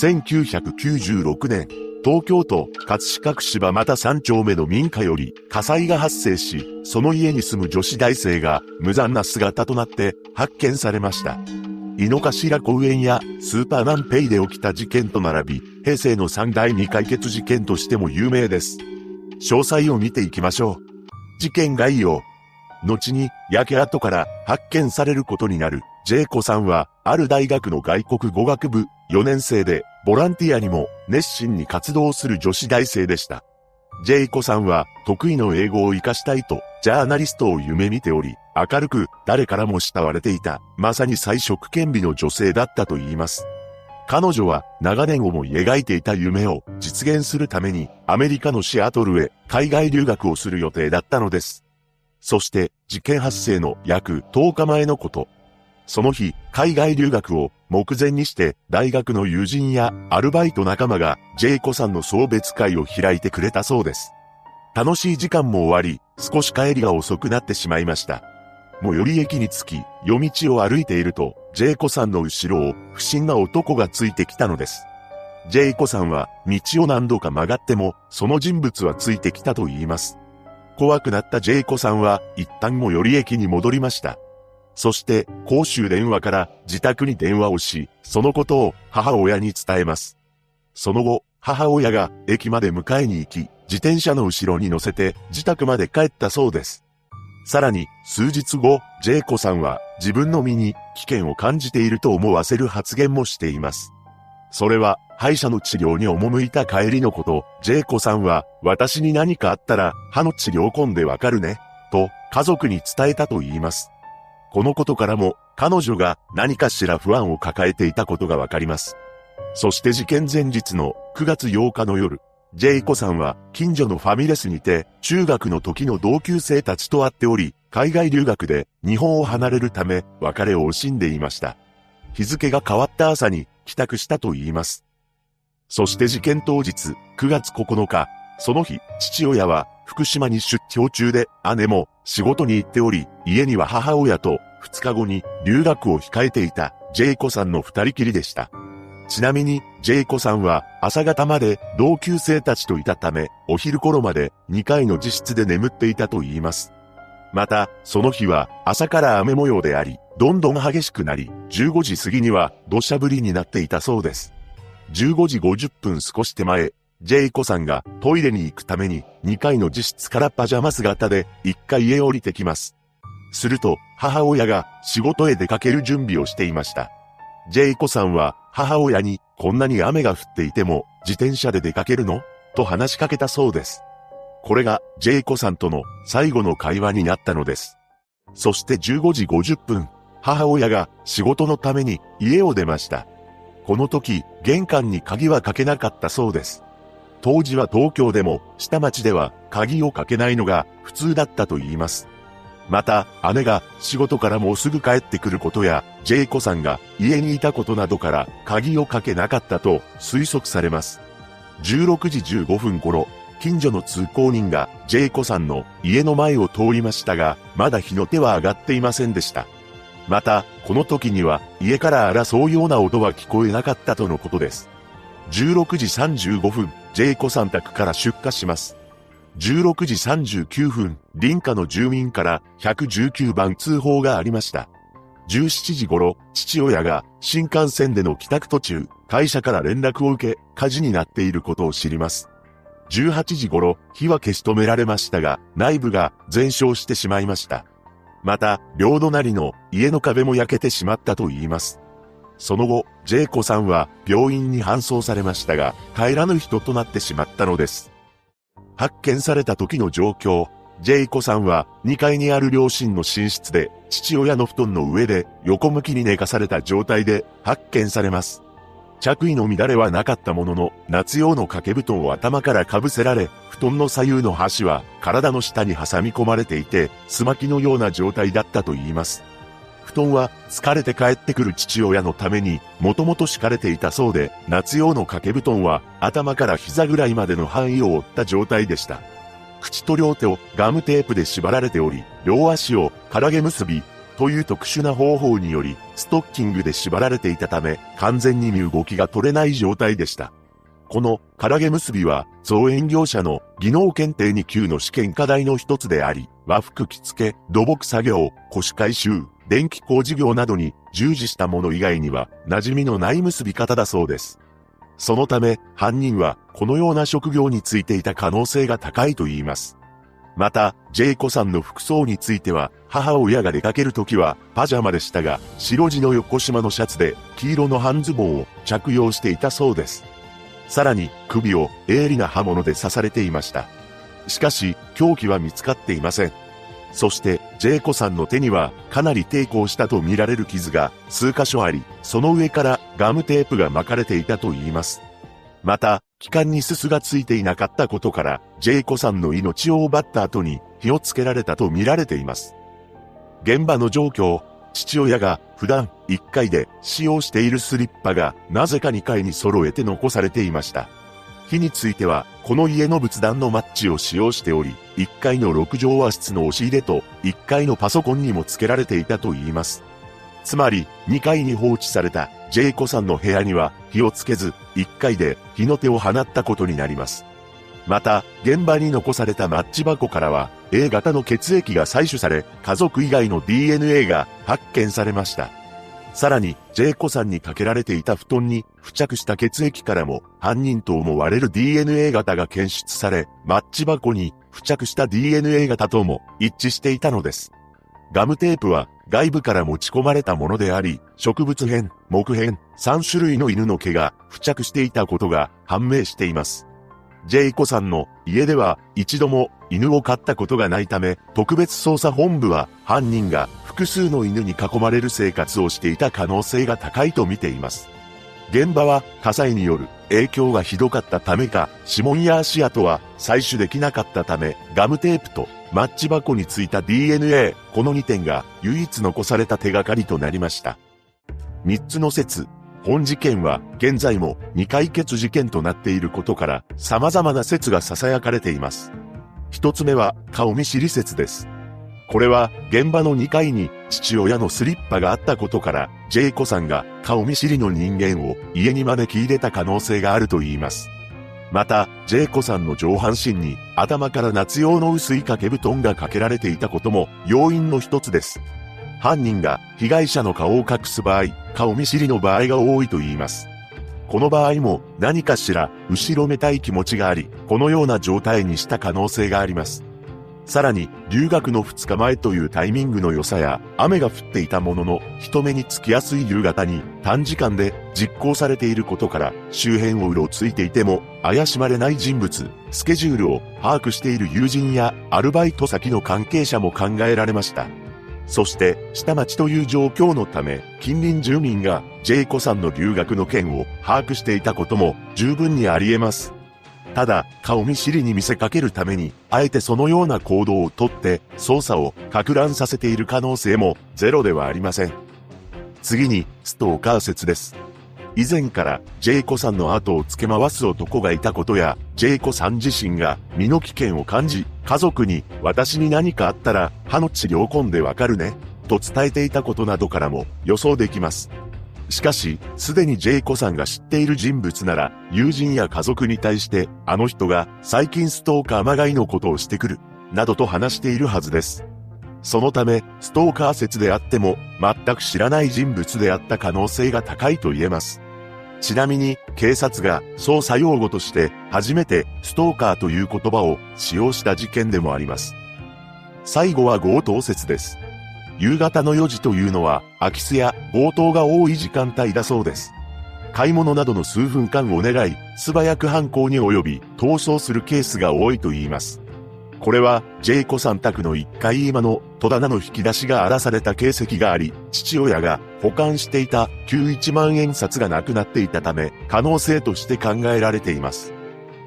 1996年、東京都葛飾区柴又3丁目の民家より火災が発生し、その家に住む女子大生が無残な姿となって発見されました。井の頭公園やスーパーマンペイで起きた事件と並び、平成の三大未解決事件としても有名です。詳細を見ていきましょう。事件概要。後に焼け跡から発見されることになるジェイコさんは、ある大学の外国語学部4年生で、ボランティアにも熱心に活動する女子大生でした。ジェイコさんは得意の英語を活かしたいと、ジャーナリストを夢見ており、明るく誰からも慕われていた、まさに最色兼備の女性だったと言います。彼女は長年思い描いていた夢を実現するためにアメリカのシアトルへ海外留学をする予定だったのです。そして事件発生の約10日前のこと。その日、海外留学を目前にして大学の友人やアルバイト仲間がジェイコさんの送別会を開いてくれたそうです。楽しい時間も終わり、少し帰りが遅くなってしまいました。最寄り駅に着き、夜道を歩いていると、ジェイコさんの後ろを不審な男がついてきたのです。ジェイコさんは道を何度か曲がっても、その人物はついてきたと言います。怖くなったジェイコさんは一旦最寄り駅に戻りました。そして、公衆電話から自宅に電話をし、そのことを母親に伝えます。その後、母親が駅まで迎えに行き、自転車の後ろに乗せて自宅まで帰ったそうです。さらに、数日後、ジェイコさんは自分の身に危険を感じていると思わせる発言もしています。それは、歯医者の治療に赴いた帰りのこと、ジェイコさんは、私に何かあったら、歯の治療痕でわかるね、と、家族に伝えたと言います。このことからも、彼女が何かしら不安を抱えていたことがわかります。そして事件前日の9月8日の夜、ジェイコさんは近所のファミレスにて中学の時の同級生たちと会っており、海外留学で日本を離れるため別れを惜しんでいました。日付が変わった朝に帰宅したと言います。そして事件当日9月9日、その日父親は福島に出張中で姉も仕事に行っており、家には母親と2日後に留学を控えていたジェイコさんの二人きりでした。ちなみに、ジェイコさんは朝方まで同級生たちといたため、お昼頃まで2階の自室で眠っていたと言います。また、その日は朝から雨模様であり、どんどん激しくなり、15時過ぎには土砂降りになっていたそうです。15時50分少し手前、ジェイコさんがトイレに行くために2階の自室からパジャマ姿で1階へ降りてきます。すると、母親が仕事へ出かける準備をしていました。ジェイコさんは母親にこんなに雨が降っていても自転車で出かけるの？と話しかけたそうです。これがジェイコさんとの最後の会話になったのです。そして15時50分、母親が仕事のために家を出ました。この時、玄関に鍵はかけなかったそうです。当時は東京でも下町では鍵をかけないのが普通だったと言います。また、姉が仕事からもうすぐ帰ってくることや、ジェイコさんが家にいたことなどから鍵をかけなかったと推測されます。16時15分頃、近所の通行人がジェイコさんの家の前を通りましたが、まだ火の手は上がっていませんでした。また、この時には家から争うような音は聞こえなかったとのことです。16時35分、ジェイコさん宅から出火します。16時39分、林家の住民から119番通報がありました。17時頃、父親が新幹線での帰宅途中、会社から連絡を受け、火事になっていることを知ります。18時頃、火は消し止められましたが、内部が全焼してしまいました。また、両隣の家の壁も焼けてしまったと言います。その後、ジェイコさんは病院に搬送されましたが、帰らぬ人となってしまったのです。発見された時の状況、ジェイコさんは2階にある両親の寝室で父親の布団の上で横向きに寝かされた状態で発見されます。着衣の乱れはなかったものの、夏用の掛け布団を頭からかぶせられ、布団の左右の端は体の下に挟み込まれていて、スマキのような状態だったと言います。布団は疲れて帰ってくる父親のためにもともと敷かれていたそうで、夏用の掛け布団は頭から膝ぐらいまでの範囲を覆った状態でした。口と両手をガムテープで縛られており、両足を唐毛結び、という特殊な方法により、ストッキングで縛られていたため、完全に身動きが取れない状態でした。この、唐毛結びは、造園業者の技能検定2級の試験課題の一つであり、和服着付け、土木作業、腰回収、電気工事業などに従事したもの以外には、馴染みのない結び方だそうです。そのため、犯人は、このような職業についていた可能性が高いと言います。また、ジェイコさんの服装については、母親が出かけるときは、パジャマでしたが、白地の横島のシャツで、黄色の半ズボンを着用していたそうです。さらに、首を鋭利な刃物で刺されていました。しかし、凶器は見つかっていません。そして、ジェイコさんの手には、かなり抵抗したと見られる傷が、数箇所あり、その上からガムテープが巻かれていたと言います。また、気管にすすがついていなかったことから、ジェイコさんの命を奪った後に火をつけられたと見られています。現場の状況、父親が普段1階で使用しているスリッパがなぜか2階に揃えて残されていました。火については、この家の仏壇のマッチを使用しており、1階の6畳和室の押し入れと1階のパソコンにも付けられていたと言います。つまり、2階に放置されたジェイコさんの部屋には火をつけず、1階で火の手を放ったことになります。また、現場に残されたマッチ箱からは、A 型の血液が採取され、家族以外の DNA が発見されました。さらに、ジェイコさんにかけられていた布団に付着した血液からも、犯人と思われる DNA 型が検出され、マッチ箱に付着した DNA 型とも一致していたのです。ガムテープは外部から持ち込まれたものであり、植物片、木片、3種類の犬の毛が付着していたことが判明しています。ジェイコさんの家では一度も犬を飼ったことがないため、特別捜査本部は犯人が複数の犬に囲まれる生活をしていた可能性が高いと見ています。現場は火災による影響がひどかったためか、指紋や足跡は採取できなかったため、ガムテープとマッチ箱についた DNA、この2点が唯一残された手がかりとなりました。3つの説。本事件は現在も未解決事件となっていることから様々な説が囁かれています。1つ目は顔見知り説です。これは現場の2階に父親のスリッパがあったことからジェイコさんが顔見知りの人間を家に招き入れた可能性があると言います。また、ジェイコさんの上半身に頭から夏用の薄い掛け布団がかけられていたことも要因の一つです。犯人が被害者の顔を隠す場合、顔見知りの場合が多いと言います。この場合も何かしら後ろめたい気持ちがあり、このような状態にした可能性があります。さらに、留学の2日前というタイミングの良さや、雨が降っていたものの、人目につきやすい夕方に、短時間で実行されていることから、周辺をうろついていても、怪しまれない人物、スケジュールを把握している友人や、アルバイト先の関係者も考えられました。そして、下町という状況のため、近隣住民が、ジェイコさんの留学の件を把握していたことも、十分にあり得ます。ただ、顔見知りに見せかけるために、あえてそのような行動をとって、捜査を拡乱させている可能性もゼロではありません。次に、ストーカー説です。以前からジェイコさんの後を付け回す男がいたことや、ジェイコさん自身が身の危険を感じ、家族に私に何かあったら歯の治療痕でわかるね、と伝えていたことなどからも予想できます。しかし、すでにジェイコさんが知っている人物なら、友人や家族に対して、あの人が最近ストーカーまがいのことをしてくる、などと話しているはずです。そのため、ストーカー説であっても、全く知らない人物であった可能性が高いと言えます。ちなみに、警察が捜査用語として初めてストーカーという言葉を使用した事件でもあります。最後は強盗説です。夕方の4時というのは、空き巣や強盗が多い時間帯だそうです。買い物などの数分間を狙い、素早く犯行に及び、逃走するケースが多いと言います。これは、ジェイコさん宅の1階今の戸棚の引き出しが荒らされた形跡があり、父親が保管していた旧1万円札がなくなっていたため、可能性として考えられています。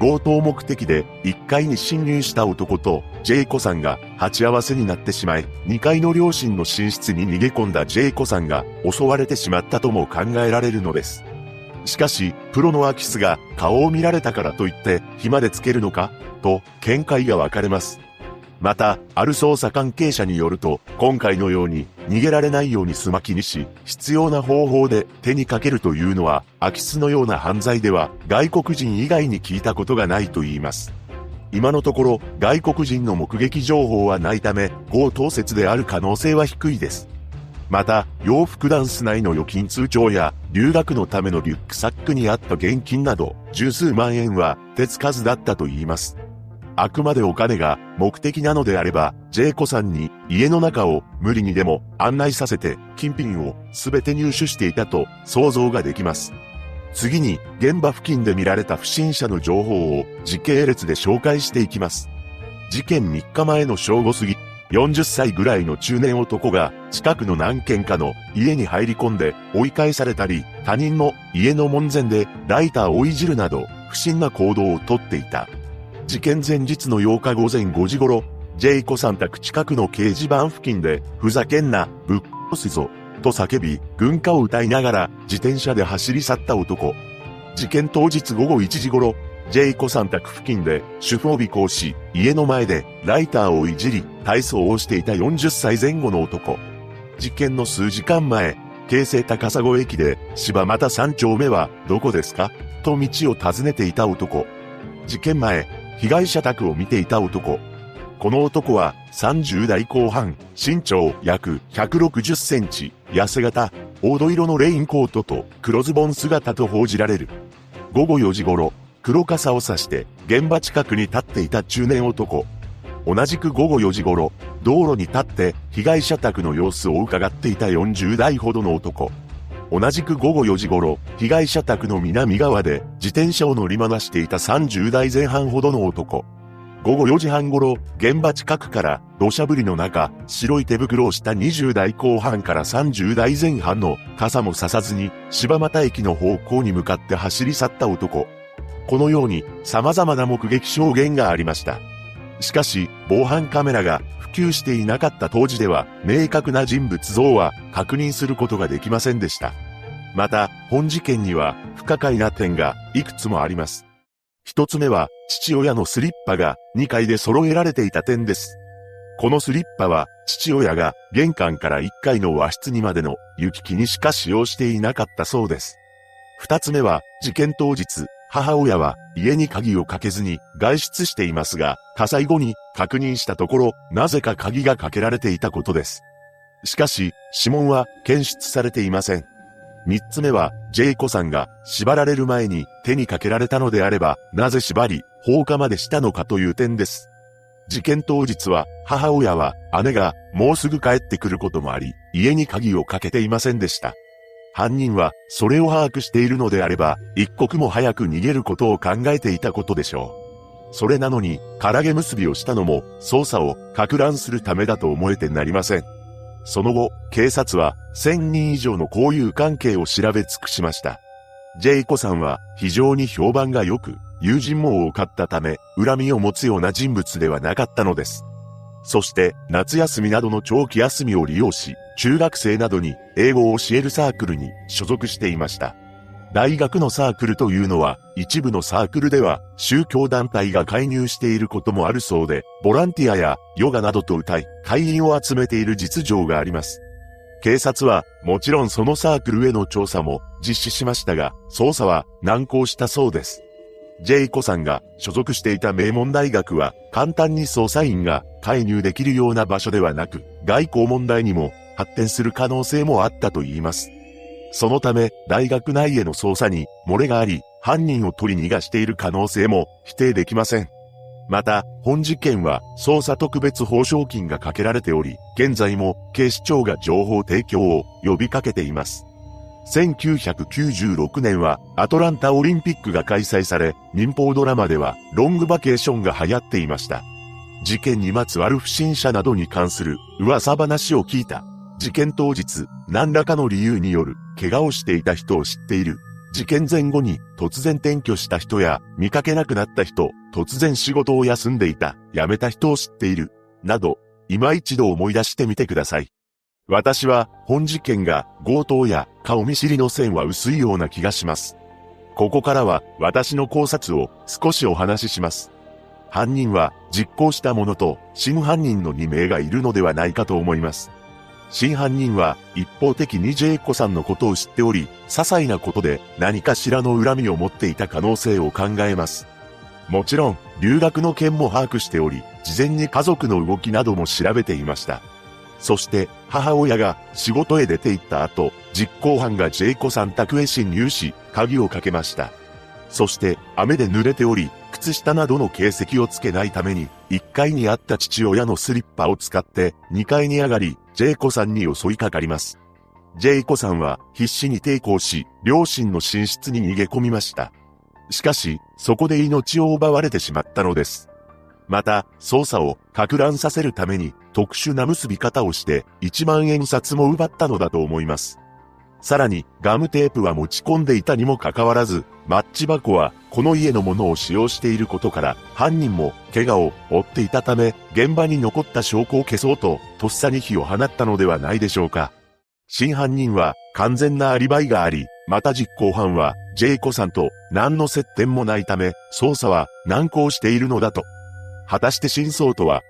強盗目的で1階に侵入した男とジェイコさんが鉢合わせになってしまい、2階の両親の寝室に逃げ込んだジェイコさんが襲われてしまったとも考えられるのです。しかし、プロのアキスが顔を見られたからといって、暇でつけるのかと見解が分かれます。また、ある捜査関係者によると、今回のように逃げられないようにすまきにし、必要な方法で手にかけるというのは、空き巣のような犯罪では外国人以外に聞いたことがないと言います。今のところ、外国人の目撃情報はないため、強盗説である可能性は低いです。また、洋服ダンス内の預金通帳や、留学のためのリュックサックにあった現金など、十数万円は手つかずだったと言います。あくまでお金が目的なのであれば、ジェイコさんに家の中を無理にでも案内させて金品をすべて入手していたと想像ができます。次に現場付近で見られた不審者の情報を時系列で紹介していきます。事件3日前の正午過ぎ、40歳ぐらいの中年男が近くの何軒かの家に入り込んで追い返されたり、他人の家の門前でライターをいじるなど不審な行動をとっていた。事件前日の8日午前5時頃、ジェイコさん宅近くの掲示板付近で、ふざけんな、ぶっ殺すぞ、と叫び、軍歌を歌いながら自転車で走り去った男。事件当日午後1時頃、ジェイコさん宅付近で主婦を尾行し、家の前でライターをいじり、体操をしていた40歳前後の男。事件の数時間前、京成高砂駅で、柴又三丁目はどこですか？と道を尋ねていた男。事件前、被害者宅を見ていた男。この男は30代後半、身長約160センチ、痩せ型、黄土色のレインコートと黒ズボン姿と報じられる。午後4時頃、黒傘を差して現場近くに立っていた中年男。同じく午後4時頃、道路に立って被害者宅の様子を伺っていた40代ほどの男。同じく午後4時頃、被害者宅の南側で自転車を乗り回していた30代前半ほどの男。午後4時半頃、現場近くから土砂降りの中、白い手袋をした20代後半から30代前半の傘もささずに柴又駅の方向に向かって走り去った男。このように様々な目撃証言がありました。しかし、防犯カメラが及していなかった当時では、明確な人物像は確認することができませんでした。また、本事件には不可解な点がいくつもあります。一つ目は、父親のスリッパが2階で揃えられていた点です。このスリッパは、父親が玄関から1階の和室にまでの行き来にしか使用していなかったそうです。二つ目は、事件当日、母親は家に鍵をかけずに外出していますが、火災後に確認したところ、なぜか鍵がかけられていたことです。しかし、指紋は検出されていません。三つ目は、ジェイコさんが縛られる前に手にかけられたのであれば、なぜ縛り、放火までしたのかという点です。事件当日は、母親は姉がもうすぐ帰ってくることもあり、家に鍵をかけていませんでした。犯人はそれを把握しているのであれば、一刻も早く逃げることを考えていたことでしょう。それなのに、唐揚げ結びをしたのも、捜査を拡乱するためだと思えてなりません。その後、警察は1000人以上の交友関係を調べ尽くしました。ジェイコさんは非常に評判が良く、友人も多かったため、恨みを持つような人物ではなかったのです。そして、夏休みなどの長期休みを利用し、中学生などに英語を教えるサークルに所属していました。大学のサークルというのは、一部のサークルでは宗教団体が介入していることもあるそうで、ボランティアやヨガなどと歌い、会員を集めている実情があります。警察は、もちろんそのサークルへの調査も実施しましたが、捜査は難航したそうです。ジェイコさんが所属していた名門大学は簡単に捜査員が介入できるような場所ではなく、外交問題にも発展する可能性もあったと言います。そのため、大学内への捜査に漏れがあり、犯人を取り逃がしている可能性も否定できません。また、本事件は捜査特別報奨金がかけられており、現在も警視庁が情報提供を呼びかけています。1996年はアトランタオリンピックが開催され、民放ドラマではロングバケーションが流行っていました。事件にまつわる不審者などに関する噂話を聞いた。事件当日、何らかの理由による怪我をしていた人を知っている。事件前後に突然転居した人や見かけなくなった人、突然仕事を休んでいた、辞めた人を知っている。など、今一度思い出してみてください。私は本事件が強盗や顔見知りの線は薄いような気がします。ここからは私の考察を少しお話しします。犯人は実行した者と真犯人の2名がいるのではないかと思います。真犯人は一方的にジェイコさんのことを知っており、些細なことで何かしらの恨みを持っていた可能性を考えます。もちろん、留学の件も把握しており、事前に家族の動きなども調べていました。そして、母親が仕事へ出て行った後、実行犯がジェイコさん宅へ侵入し、鍵をかけました。そして、雨で濡れており、靴下などの形跡をつけないために、1階にあった父親のスリッパを使って、2階に上がり、ジェイコさんに襲いかかります。ジェイコさんは必死に抵抗し、両親の寝室に逃げ込みました。しかし、そこで命を奪われてしまったのです。また、捜査を拡乱させるために特殊な結び方をして1万円札も奪ったのだと思います。さらに、ガムテープは持ち込んでいたにもかかわらず、マッチ箱はこの家のものを使用していることから、犯人も怪我を負っていたため、現場に残った証拠を消そうと、とっさに火を放ったのではないでしょうか。真犯人は完全なアリバイがあり、また実行犯はジェイコさんと何の接点もないため、捜査は難航しているのだと。果たして真相とは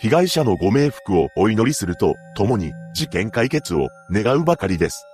被害者のご冥福をお祈りすると、共に事件解決を願うばかりです。